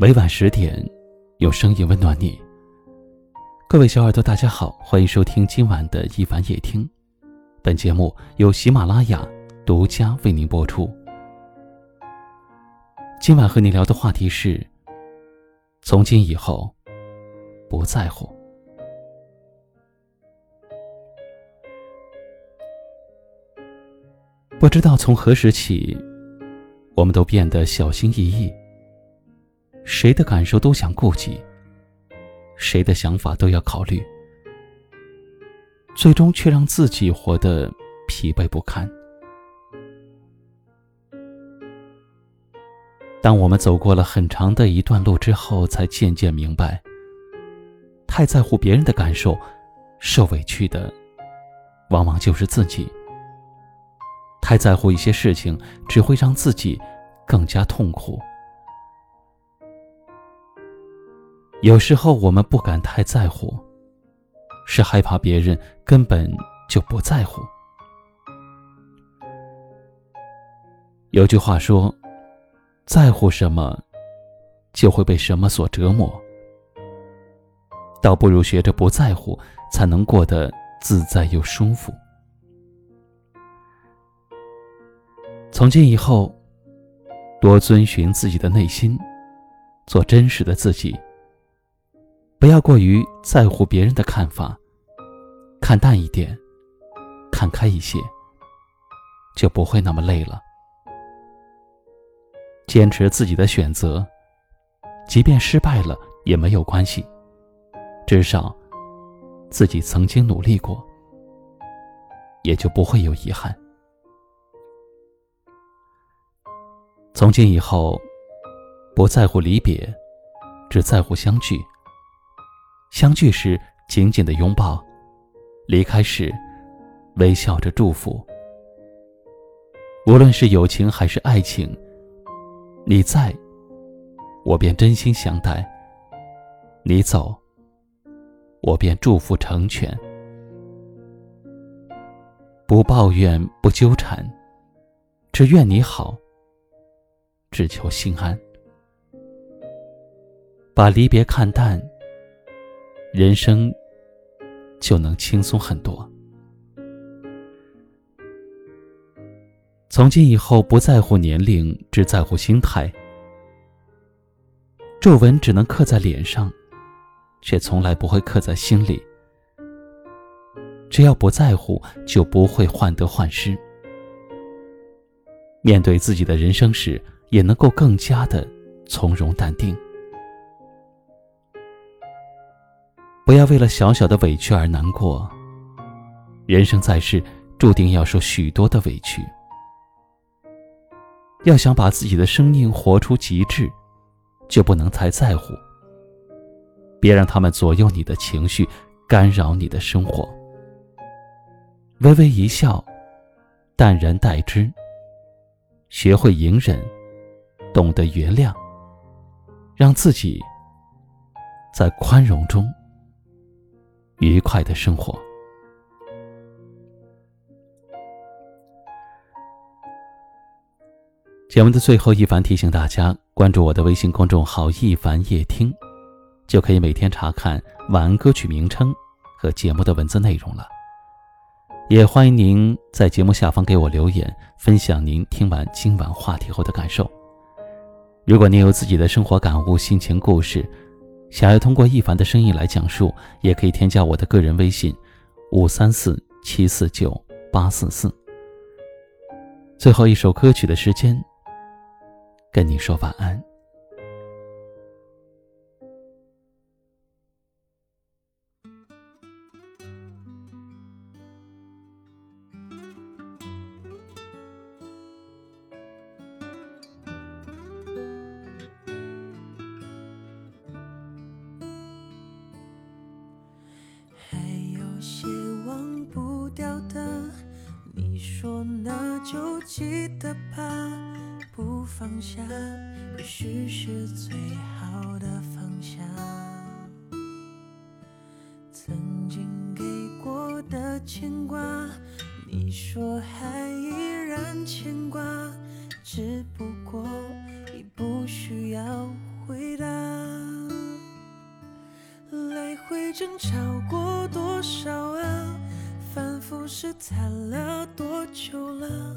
每晚十点，有声音温暖你。各位小耳朵，大家好，欢迎收听今晚的一凡夜听。本节目由喜马拉雅独家为您播出。今晚和你聊的话题是：从今以后，不在乎。不知道从何时起，我们都变得小心翼翼。谁的感受都想顾及，谁的想法都要考虑，最终却让自己活得疲惫不堪。当我们走过了很长的一段路之后，才渐渐明白，太在乎别人的感受，受委屈的往往就是自己；太在乎一些事情，只会让自己更加痛苦。有时候我们不敢太在乎，是害怕别人根本就不在乎。有句话说：“在乎什么，就会被什么所折磨。”倒不如学着不在乎，才能过得自在又舒服。从今以后，多遵循自己的内心，做真实的自己。不要过于在乎别人的看法，看淡一点，看开一些，就不会那么累了。坚持自己的选择，即便失败了也没有关系，至少自己曾经努力过，也就不会有遗憾。从今以后，不在乎离别，只在乎相聚。相聚时紧紧的拥抱，离开时微笑着祝福。无论是友情还是爱情，你在，我便真心相待；你走，我便祝福成全。不抱怨，不纠缠，只愿你好，只求心安。把离别看淡。人生就能轻松很多。从今以后，不在乎年龄，只在乎心态。皱纹只能刻在脸上，却从来不会刻在心里。只要不在乎，就不会患得患失。面对自己的人生时，也能够更加的从容淡定。不要为了小小的委屈而难过。人生在世，注定要受许多的委屈。要想把自己的生命活出极致，就不能太在乎。别让他们左右你的情绪，干扰你的生活。微微一笑，淡然待之。学会隐忍，懂得原谅，让自己在宽容中。愉快的生活。节目的最后，一凡提醒大家关注我的微信公众号“一凡夜听”，就可以每天查看晚安歌曲名称和节目的文字内容了。也欢迎您在节目下方给我留言，分享您听完今晚话题后的感受。如果您有自己的生活感悟、心情故事，想要通过一凡的声音来讲述，也可以添加我的个人微信：五三四七四九八四四。最后一首歌曲的时间，跟你说晚安。的吧，不放下，也许是最好的放下。曾经给过的牵挂，你说还依然牵挂，只不过已不需要回答。来回争吵过多少啊？反复试探了多久了？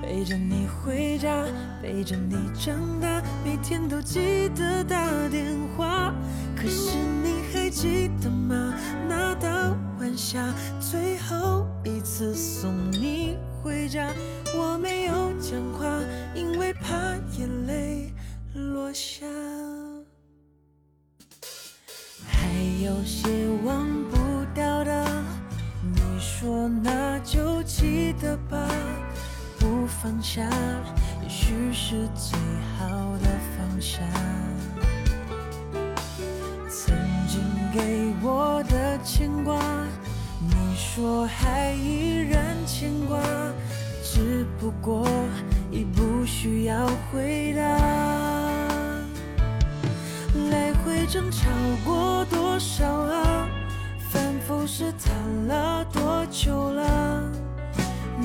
陪着你回家，陪着你长大，每天都记得打电话。可是你还记得吗？那道晚霞，最后一次送你回家，我没有讲话，因为怕眼泪落下。还有些忘不掉的，你说那就记得吧，放下，也许是最好的放下。曾经给我的牵挂，你说还依然牵挂，只不过已不需要回答。来回争吵过多少啊？反复试探了多久了？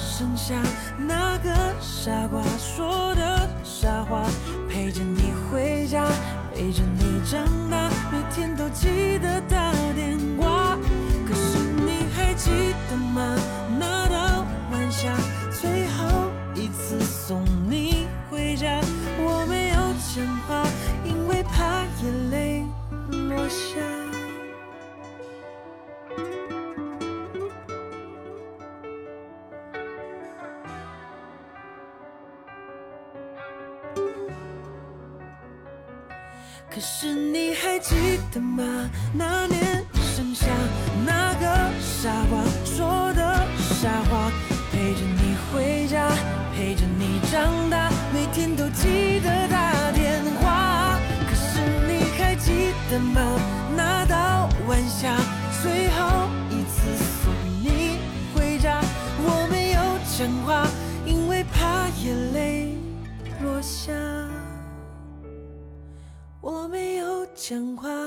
剩下，那个傻瓜说的傻话，陪着你回家，陪着你长大，每天都记得打电话。可是你还记得吗？那年盛夏，那个傻瓜说的傻话，陪着你回家，陪着你长大，每天都记得打电话。可是你还记得吗？那道晚霞，最后牵挂